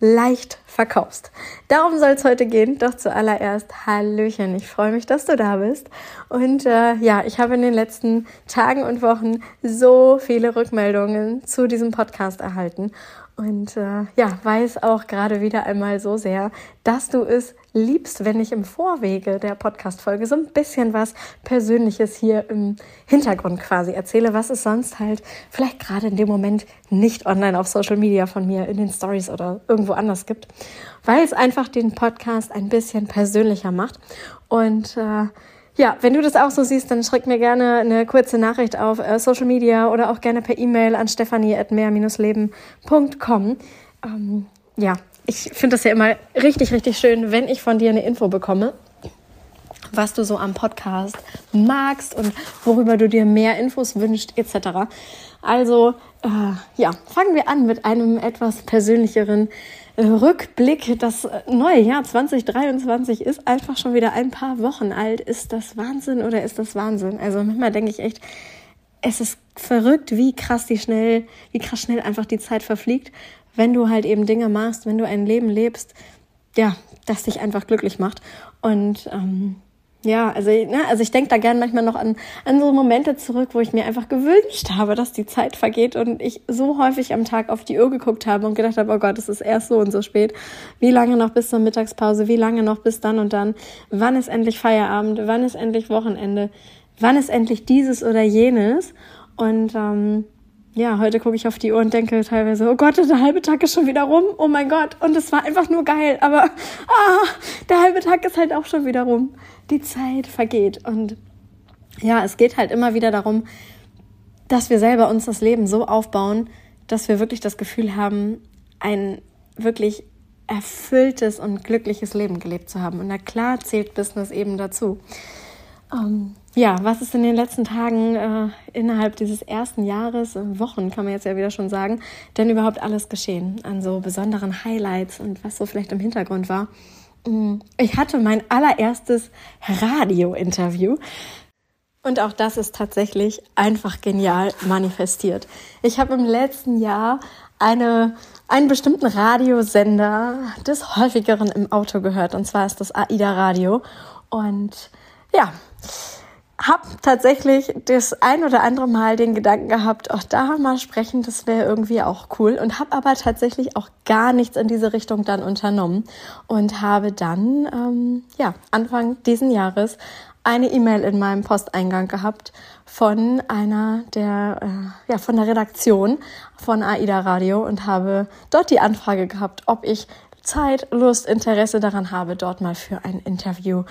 leicht verkaufst. Darum soll es heute gehen. Doch zuallererst Hallöchen. Ich freue mich, dass du da bist. Und äh, ja, ich habe in den letzten Tagen und Wochen so viele Rückmeldungen zu diesem Podcast erhalten. Und äh, ja, weiß auch gerade wieder einmal so sehr, dass du es liebst, wenn ich im Vorwege der Podcast-Folge so ein bisschen was Persönliches hier im Hintergrund quasi erzähle, was es sonst halt vielleicht gerade in dem Moment nicht online auf Social Media von mir in den Stories oder irgendwo anders gibt, weil es einfach den Podcast ein bisschen persönlicher macht. Und äh, ja, wenn du das auch so siehst, dann schreib mir gerne eine kurze Nachricht auf äh, Social Media oder auch gerne per E-Mail an stefanie.mehr-leben.com. Ähm, ja, ich finde das ja immer richtig, richtig schön, wenn ich von dir eine Info bekomme, was du so am Podcast magst und worüber du dir mehr Infos wünschst, etc. Also, äh, ja, fangen wir an mit einem etwas persönlicheren Rückblick, das neue Jahr 2023 ist einfach schon wieder ein paar Wochen alt. Ist das Wahnsinn oder ist das Wahnsinn? Also manchmal denke ich echt, es ist verrückt, wie krass die schnell, wie krass schnell einfach die Zeit verfliegt, wenn du halt eben Dinge machst, wenn du ein Leben lebst, ja, das dich einfach glücklich macht. Und ähm, ja, also, ne, also ich denke da gern manchmal noch an, an so Momente zurück, wo ich mir einfach gewünscht habe, dass die Zeit vergeht und ich so häufig am Tag auf die Uhr geguckt habe und gedacht habe, oh Gott, es ist erst so und so spät. Wie lange noch bis zur Mittagspause? Wie lange noch bis dann und dann? Wann ist endlich Feierabend? Wann ist endlich Wochenende? Wann ist endlich dieses oder jenes? Und ähm, ja, heute gucke ich auf die Uhr und denke teilweise, oh Gott, der halbe Tag ist schon wieder rum. Oh mein Gott. Und es war einfach nur geil. Aber ah, der halbe Tag ist halt auch schon wieder rum. Die Zeit vergeht. Und ja, es geht halt immer wieder darum, dass wir selber uns das Leben so aufbauen, dass wir wirklich das Gefühl haben, ein wirklich erfülltes und glückliches Leben gelebt zu haben. Und na klar zählt Business eben dazu. Ähm, ja, was ist in den letzten Tagen äh, innerhalb dieses ersten Jahres, äh, Wochen kann man jetzt ja wieder schon sagen, denn überhaupt alles geschehen an so besonderen Highlights und was so vielleicht im Hintergrund war? Mm, ich hatte mein allererstes Radio-Interview. Und auch das ist tatsächlich einfach genial manifestiert. Ich habe im letzten Jahr eine, einen bestimmten Radiosender des häufigeren im Auto gehört. Und zwar ist das AIDA Radio. Und ja, habe tatsächlich das ein oder andere Mal den Gedanken gehabt, auch da mal sprechen, das wäre irgendwie auch cool. Und habe aber tatsächlich auch gar nichts in diese Richtung dann unternommen. Und habe dann ähm, ja Anfang diesen Jahres eine E-Mail in meinem Posteingang gehabt von einer der äh, ja von der Redaktion von AIDA Radio und habe dort die Anfrage gehabt, ob ich Zeit, Lust, Interesse daran habe, dort mal für ein Interview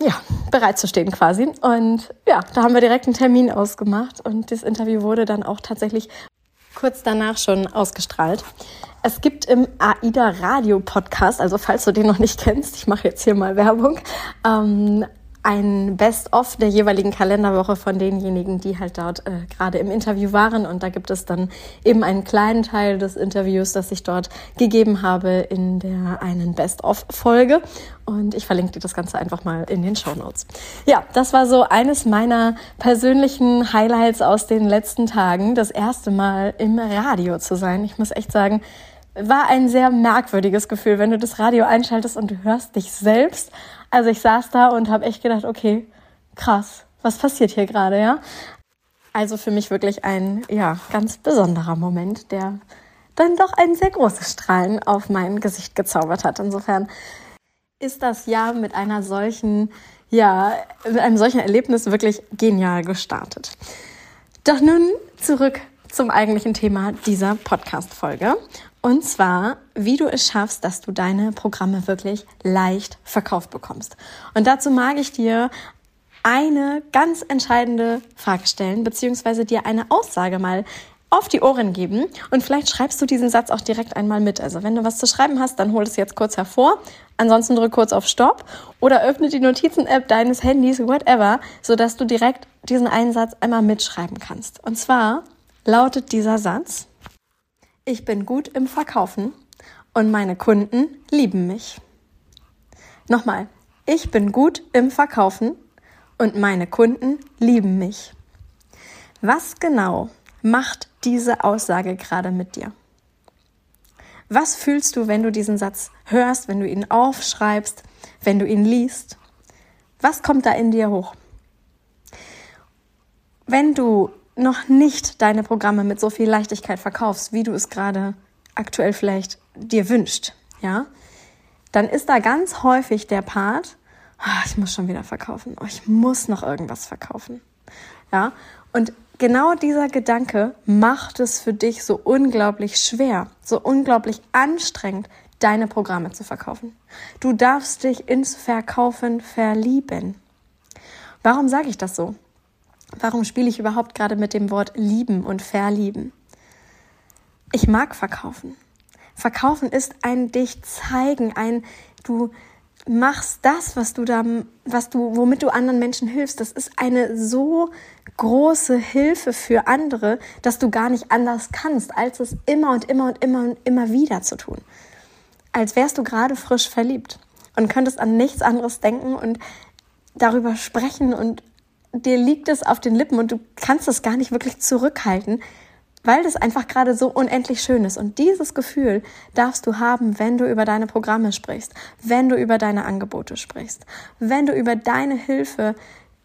ja, bereit zu stehen quasi. Und ja, da haben wir direkt einen Termin ausgemacht und das Interview wurde dann auch tatsächlich kurz danach schon ausgestrahlt. Es gibt im AIDA Radio Podcast, also falls du den noch nicht kennst, ich mache jetzt hier mal Werbung, ähm, ein Best-of der jeweiligen Kalenderwoche von denjenigen, die halt dort äh, gerade im Interview waren. Und da gibt es dann eben einen kleinen Teil des Interviews, das ich dort gegeben habe in der einen Best-of-Folge. Und ich verlinke dir das Ganze einfach mal in den Show Notes. Ja, das war so eines meiner persönlichen Highlights aus den letzten Tagen. Das erste Mal im Radio zu sein. Ich muss echt sagen, war ein sehr merkwürdiges Gefühl, wenn du das Radio einschaltest und du hörst dich selbst also ich saß da und habe echt gedacht, okay, krass, was passiert hier gerade, ja? Also für mich wirklich ein, ja, ganz besonderer Moment, der dann doch ein sehr großes Strahlen auf mein Gesicht gezaubert hat. Insofern ist das Jahr mit einer solchen, ja, mit einem solchen Erlebnis wirklich genial gestartet. Doch nun zurück zum eigentlichen Thema dieser Podcast-Folge. Und zwar, wie du es schaffst, dass du deine Programme wirklich leicht verkauft bekommst. Und dazu mag ich dir eine ganz entscheidende Frage stellen, beziehungsweise dir eine Aussage mal auf die Ohren geben und vielleicht schreibst du diesen Satz auch direkt einmal mit. Also wenn du was zu schreiben hast, dann hol es jetzt kurz hervor. Ansonsten drück kurz auf Stopp oder öffne die Notizen-App deines Handys, whatever, sodass du direkt diesen einen Satz einmal mitschreiben kannst. Und zwar lautet dieser Satz, ich bin gut im Verkaufen und meine Kunden lieben mich. Nochmal, ich bin gut im Verkaufen und meine Kunden lieben mich. Was genau macht diese Aussage gerade mit dir? Was fühlst du, wenn du diesen Satz hörst, wenn du ihn aufschreibst, wenn du ihn liest? Was kommt da in dir hoch? Wenn du noch nicht deine Programme mit so viel Leichtigkeit verkaufst, wie du es gerade aktuell vielleicht dir wünscht, ja, dann ist da ganz häufig der Part, oh, ich muss schon wieder verkaufen, oh, ich muss noch irgendwas verkaufen, ja, und genau dieser Gedanke macht es für dich so unglaublich schwer, so unglaublich anstrengend, deine Programme zu verkaufen. Du darfst dich ins Verkaufen verlieben. Warum sage ich das so? Warum spiele ich überhaupt gerade mit dem Wort lieben und verlieben? Ich mag verkaufen. Verkaufen ist ein dich zeigen, ein du machst das, was du da, was du, womit du anderen Menschen hilfst. Das ist eine so große Hilfe für andere, dass du gar nicht anders kannst, als es immer und immer und immer und immer wieder zu tun. Als wärst du gerade frisch verliebt und könntest an nichts anderes denken und darüber sprechen und dir liegt es auf den Lippen und du kannst es gar nicht wirklich zurückhalten, weil das einfach gerade so unendlich schön ist. Und dieses Gefühl darfst du haben, wenn du über deine Programme sprichst, wenn du über deine Angebote sprichst, wenn du über deine Hilfe,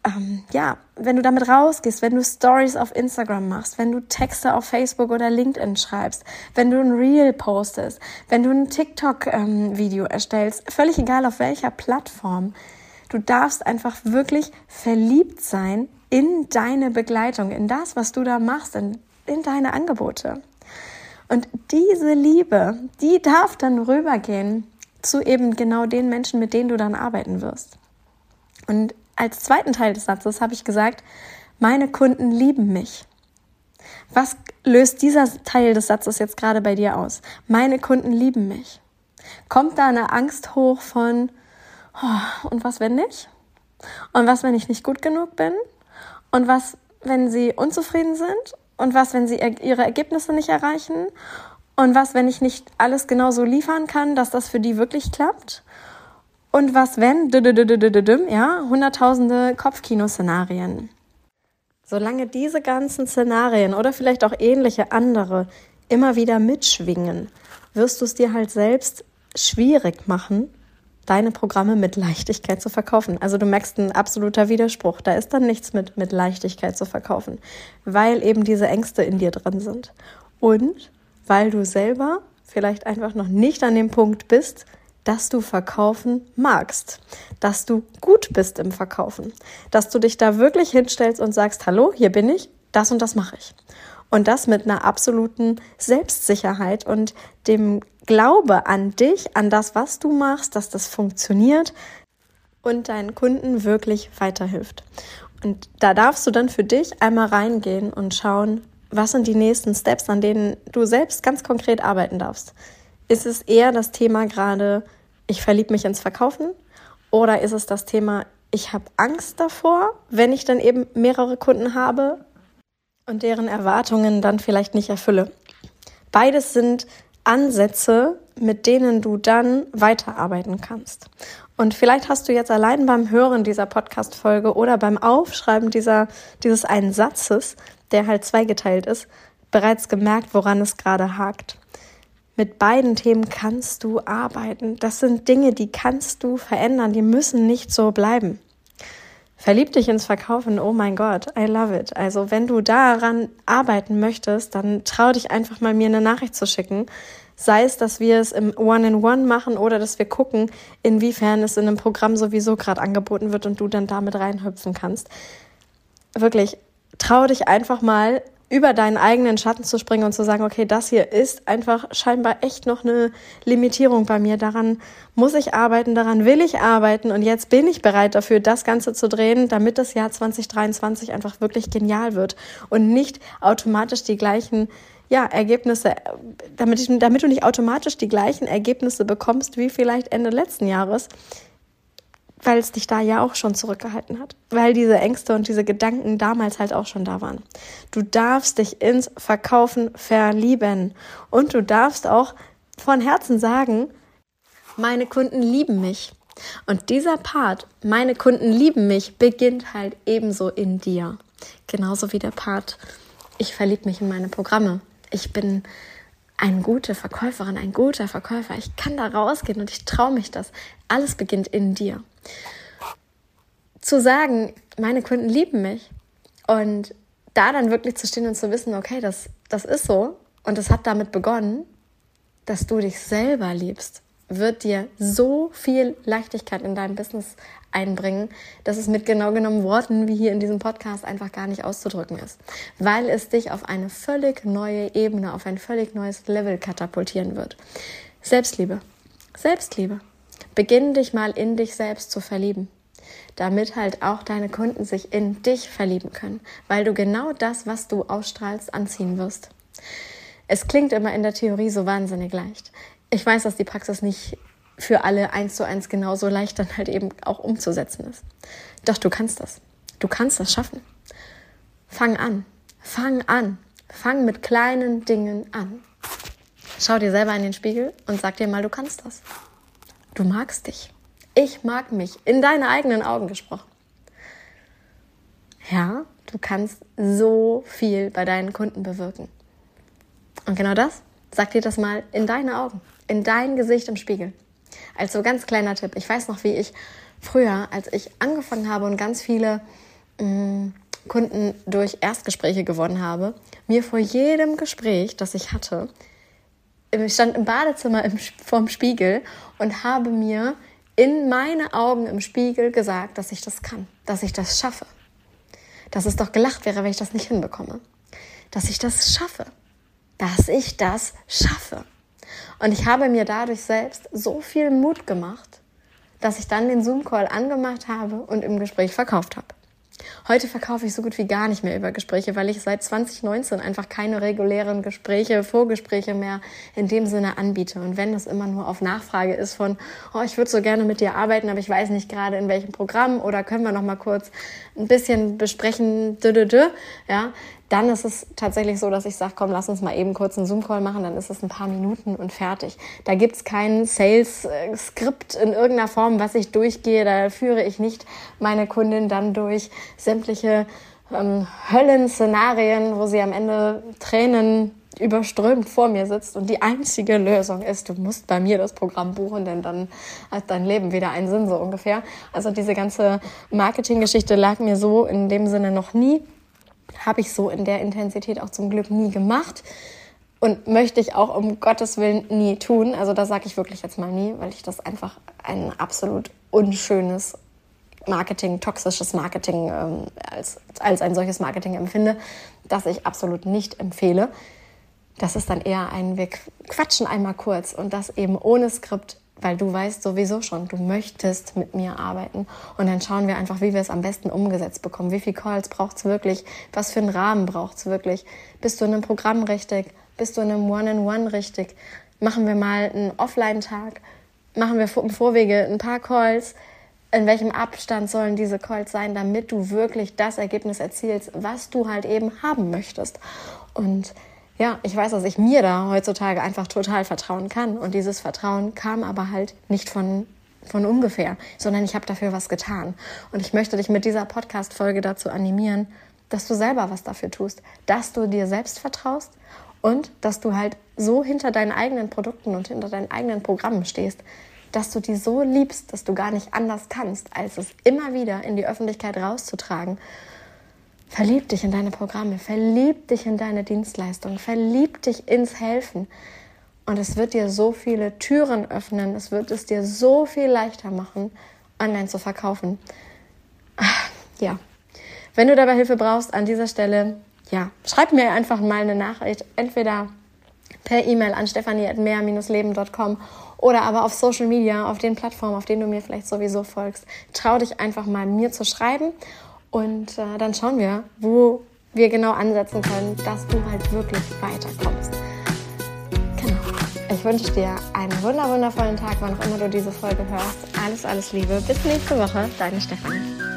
ähm, ja, wenn du damit rausgehst, wenn du Stories auf Instagram machst, wenn du Texte auf Facebook oder LinkedIn schreibst, wenn du ein Reel postest, wenn du ein TikTok-Video ähm, erstellst, völlig egal auf welcher Plattform. Du darfst einfach wirklich verliebt sein in deine Begleitung, in das, was du da machst, in in deine Angebote. Und diese Liebe, die darf dann rübergehen zu eben genau den Menschen, mit denen du dann arbeiten wirst. Und als zweiten Teil des Satzes habe ich gesagt, meine Kunden lieben mich. Was löst dieser Teil des Satzes jetzt gerade bei dir aus? Meine Kunden lieben mich. Kommt da eine Angst hoch von, und was, wenn nicht? Und was, wenn ich nicht gut genug bin? Und was, wenn sie unzufrieden sind? Und was, wenn sie ihre Ergebnisse nicht erreichen? Und was, wenn ich nicht alles genauso liefern kann, dass das für die wirklich klappt? Und was, wenn, ja, hunderttausende Kopfkino-Szenarien. Solange diese ganzen Szenarien oder vielleicht auch ähnliche andere immer wieder mitschwingen, wirst du es dir halt selbst schwierig machen, deine Programme mit Leichtigkeit zu verkaufen. Also du merkst ein absoluter Widerspruch. Da ist dann nichts mit, mit Leichtigkeit zu verkaufen, weil eben diese Ängste in dir drin sind. Und weil du selber vielleicht einfach noch nicht an dem Punkt bist, dass du verkaufen magst, dass du gut bist im Verkaufen, dass du dich da wirklich hinstellst und sagst, hallo, hier bin ich, das und das mache ich. Und das mit einer absoluten Selbstsicherheit und dem Glaube an dich, an das, was du machst, dass das funktioniert und deinen Kunden wirklich weiterhilft. Und da darfst du dann für dich einmal reingehen und schauen, was sind die nächsten Steps, an denen du selbst ganz konkret arbeiten darfst. Ist es eher das Thema gerade, ich verliebe mich ins Verkaufen? Oder ist es das Thema, ich habe Angst davor, wenn ich dann eben mehrere Kunden habe und deren Erwartungen dann vielleicht nicht erfülle? Beides sind Ansätze, mit denen du dann weiterarbeiten kannst. Und vielleicht hast du jetzt allein beim Hören dieser Podcast-Folge oder beim Aufschreiben dieser, dieses einen Satzes, der halt zweigeteilt ist, bereits gemerkt, woran es gerade hakt. Mit beiden Themen kannst du arbeiten. Das sind Dinge, die kannst du verändern. Die müssen nicht so bleiben. Verlieb dich ins Verkaufen, oh mein Gott, I love it. Also wenn du daran arbeiten möchtest, dann trau dich einfach mal mir eine Nachricht zu schicken. Sei es, dass wir es im One-in-One -One machen oder dass wir gucken, inwiefern es in einem Programm sowieso gerade angeboten wird und du dann damit reinhüpfen kannst. Wirklich, trau dich einfach mal über deinen eigenen Schatten zu springen und zu sagen, okay, das hier ist einfach scheinbar echt noch eine Limitierung bei mir. Daran muss ich arbeiten, daran will ich arbeiten und jetzt bin ich bereit dafür, das Ganze zu drehen, damit das Jahr 2023 einfach wirklich genial wird und nicht automatisch die gleichen ja, Ergebnisse, damit, ich, damit du nicht automatisch die gleichen Ergebnisse bekommst wie vielleicht Ende letzten Jahres, weil es dich da ja auch schon zurückgehalten hat, weil diese Ängste und diese Gedanken damals halt auch schon da waren. Du darfst dich ins Verkaufen verlieben und du darfst auch von Herzen sagen, meine Kunden lieben mich. Und dieser Part, meine Kunden lieben mich, beginnt halt ebenso in dir. Genauso wie der Part, ich verliebe mich in meine Programme. Ich bin eine gute Verkäuferin, ein guter Verkäufer. Ich kann da rausgehen und ich traue mich das. Alles beginnt in dir zu sagen, meine Kunden lieben mich und da dann wirklich zu stehen und zu wissen, okay, das, das ist so und es hat damit begonnen, dass du dich selber liebst, wird dir so viel Leichtigkeit in deinem Business einbringen, dass es mit genau genommen Worten wie hier in diesem Podcast einfach gar nicht auszudrücken ist, weil es dich auf eine völlig neue Ebene, auf ein völlig neues Level katapultieren wird. Selbstliebe. Selbstliebe. Beginn dich mal in dich selbst zu verlieben, damit halt auch deine Kunden sich in dich verlieben können, weil du genau das, was du ausstrahlst, anziehen wirst. Es klingt immer in der Theorie so wahnsinnig leicht. Ich weiß, dass die Praxis nicht für alle eins zu eins genauso leicht dann halt eben auch umzusetzen ist. Doch du kannst das. Du kannst das schaffen. Fang an. Fang an. Fang mit kleinen Dingen an. Schau dir selber in den Spiegel und sag dir mal, du kannst das. Du magst dich. Ich mag mich. In deine eigenen Augen gesprochen. Ja, du kannst so viel bei deinen Kunden bewirken. Und genau das, sag dir das mal in deine Augen, in dein Gesicht im Spiegel. Als so ganz kleiner Tipp. Ich weiß noch, wie ich früher, als ich angefangen habe und ganz viele mh, mm, Kunden durch Erstgespräche gewonnen habe, mir vor jedem Gespräch, das ich hatte, ich stand im Badezimmer im, vorm Spiegel und habe mir in meine Augen im Spiegel gesagt, dass ich das kann, dass ich das schaffe. Dass es doch gelacht wäre, wenn ich das nicht hinbekomme. Dass ich das schaffe. Dass ich das schaffe. Und ich habe mir dadurch selbst so viel Mut gemacht, dass ich dann den Zoom-Call angemacht habe und im Gespräch verkauft habe. Heute verkaufe ich so gut wie gar nicht mehr über Gespräche, weil ich seit 2019 einfach keine regulären Gespräche, Vorgespräche mehr in dem Sinne anbiete. Und wenn das immer nur auf Nachfrage ist von, oh, ich würde so gerne mit dir arbeiten, aber ich weiß nicht gerade in welchem Programm oder können wir noch mal kurz ein bisschen besprechen, dü, dü, dü, ja, dann ist es tatsächlich so, dass ich sage, komm, lass uns mal eben kurz einen Zoom-Call machen, dann ist es ein paar Minuten und fertig. Da gibt's kein Sales-Skript in irgendeiner Form, was ich durchgehe. Da führe ich nicht meine Kundin dann durch sämtliche ähm, Höllenszenarien, wo sie am Ende Tränen überströmt vor mir sitzt und die einzige Lösung ist, du musst bei mir das Programm buchen, denn dann hat dein Leben wieder einen Sinn, so ungefähr. Also diese ganze Marketinggeschichte lag mir so in dem Sinne noch nie habe ich so in der Intensität auch zum Glück nie gemacht und möchte ich auch um Gottes Willen nie tun. Also das sage ich wirklich jetzt mal nie, weil ich das einfach ein absolut unschönes Marketing, toxisches Marketing ähm, als, als ein solches Marketing empfinde, das ich absolut nicht empfehle. Das ist dann eher ein, wir quatschen einmal kurz und das eben ohne Skript, weil du weißt sowieso schon, du möchtest mit mir arbeiten. Und dann schauen wir einfach, wie wir es am besten umgesetzt bekommen. Wie viel Calls braucht es wirklich? Was für einen Rahmen braucht es wirklich? Bist du in einem Programm richtig? Bist du in einem One-in-One richtig? Machen wir mal einen Offline-Tag? Machen wir im Vorwege ein paar Calls? In welchem Abstand sollen diese Calls sein, damit du wirklich das Ergebnis erzielst, was du halt eben haben möchtest? Und ja, ich weiß, dass ich mir da heutzutage einfach total vertrauen kann. Und dieses Vertrauen kam aber halt nicht von, von ungefähr, sondern ich habe dafür was getan. Und ich möchte dich mit dieser Podcast-Folge dazu animieren, dass du selber was dafür tust, dass du dir selbst vertraust und dass du halt so hinter deinen eigenen Produkten und hinter deinen eigenen Programmen stehst, dass du die so liebst, dass du gar nicht anders kannst, als es immer wieder in die Öffentlichkeit rauszutragen Verlieb dich in deine Programme, verlieb dich in deine Dienstleistung, verlieb dich ins Helfen. Und es wird dir so viele Türen öffnen, es wird es dir so viel leichter machen, online zu verkaufen. Ja, wenn du dabei Hilfe brauchst, an dieser Stelle ja, schreib mir einfach mal eine Nachricht, entweder per E-Mail an stefanie.mehr-leben.com oder aber auf Social Media, auf den Plattformen, auf denen du mir vielleicht sowieso folgst. Trau dich einfach mal mir zu schreiben und äh, dann schauen wir, wo wir genau ansetzen können, dass du halt wirklich weiterkommst. Genau. Ich wünsche dir einen wundervollen Tag, wann auch immer du diese Folge hörst. Alles, alles Liebe. Bis nächste Woche. Deine Stefanie.